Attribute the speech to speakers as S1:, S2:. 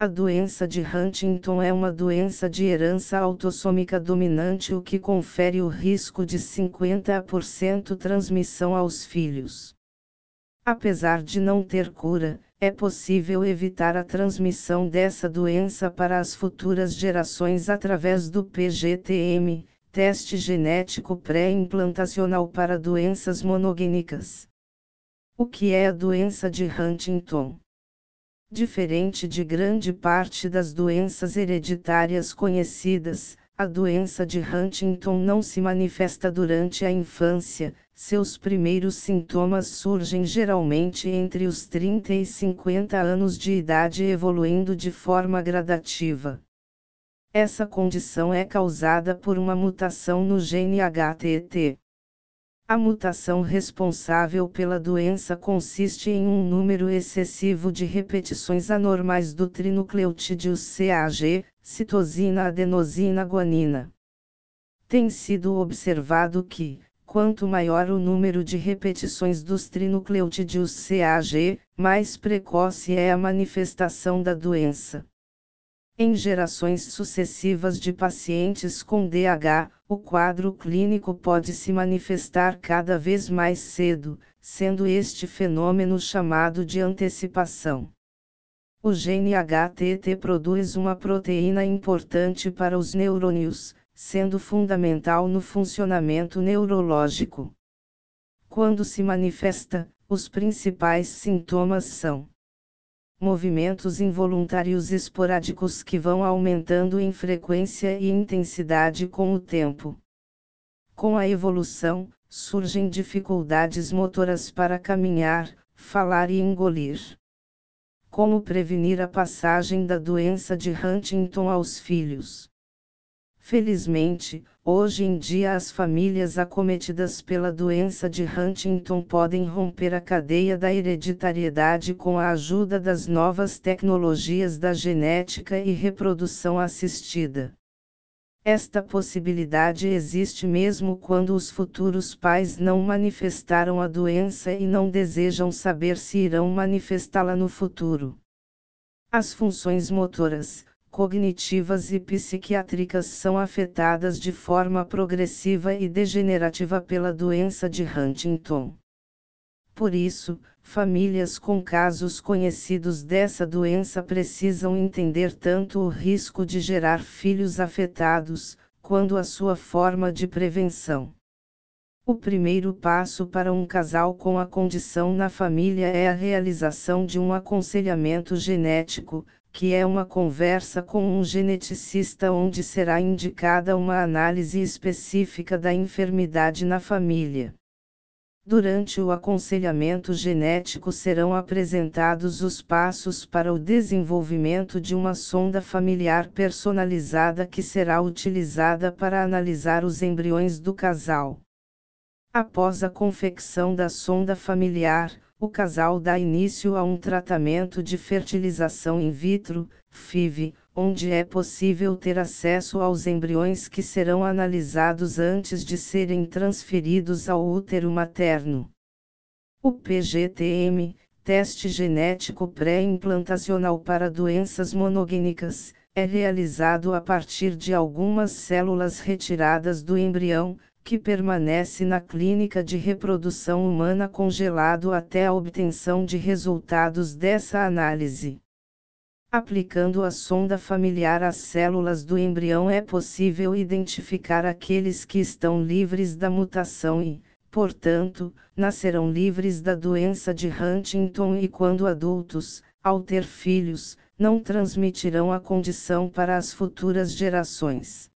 S1: A doença de Huntington é uma doença de herança autossômica dominante, o que confere o risco de 50% transmissão aos filhos. Apesar de não ter cura, é possível evitar a transmissão dessa doença para as futuras gerações através do PGTM, teste genético pré-implantacional para doenças monogênicas. O que é a doença de Huntington? Diferente de grande parte das doenças hereditárias conhecidas, a doença de Huntington não se manifesta durante a infância, seus primeiros sintomas surgem geralmente entre os 30 e 50 anos de idade, evoluindo de forma gradativa. Essa condição é causada por uma mutação no gene HTT. A mutação responsável pela doença consiste em um número excessivo de repetições anormais do trinucleotídeo CAG, citosina adenosina guanina. Tem sido observado que, quanto maior o número de repetições dos trinucleotídeos CAG, mais precoce é a manifestação da doença. Em gerações sucessivas de pacientes com DH, o quadro clínico pode se manifestar cada vez mais cedo, sendo este fenômeno chamado de antecipação. O gene HTT produz uma proteína importante para os neurônios, sendo fundamental no funcionamento neurológico. Quando se manifesta, os principais sintomas são movimentos involuntários esporádicos que vão aumentando em frequência e intensidade com o tempo. Com a evolução, surgem dificuldades motoras para caminhar, falar e engolir. Como prevenir a passagem da doença de Huntington aos filhos? Felizmente, hoje em dia as famílias acometidas pela doença de Huntington podem romper a cadeia da hereditariedade com a ajuda das novas tecnologias da genética e reprodução assistida. Esta possibilidade existe mesmo quando os futuros pais não manifestaram a doença e não desejam saber se irão manifestá-la no futuro. As funções motoras, cognitivas e psiquiátricas são afetadas de forma progressiva e degenerativa pela doença de Huntington. Por isso, famílias com casos conhecidos dessa doença precisam entender tanto o risco de gerar filhos afetados, quanto a sua forma de prevenção. O primeiro passo para um casal com a condição na família é a realização de um aconselhamento genético, que é uma conversa com um geneticista onde será indicada uma análise específica da enfermidade na família. Durante o aconselhamento genético serão apresentados os passos para o desenvolvimento de uma sonda familiar personalizada que será utilizada para analisar os embriões do casal. Após a confecção da sonda familiar, o casal dá início a um tratamento de fertilização in vitro, FIV, onde é possível ter acesso aos embriões que serão analisados antes de serem transferidos ao útero materno. O PGTM, teste genético pré-implantacional para doenças monogênicas, é realizado a partir de algumas células retiradas do embrião, que permanece na clínica de reprodução humana congelado até a obtenção de resultados dessa análise. Aplicando a sonda familiar às células do embrião é possível identificar aqueles que estão livres da mutação e, portanto, nascerão livres da doença de Huntington e quando adultos, ao ter filhos, não transmitirão a condição para as futuras gerações.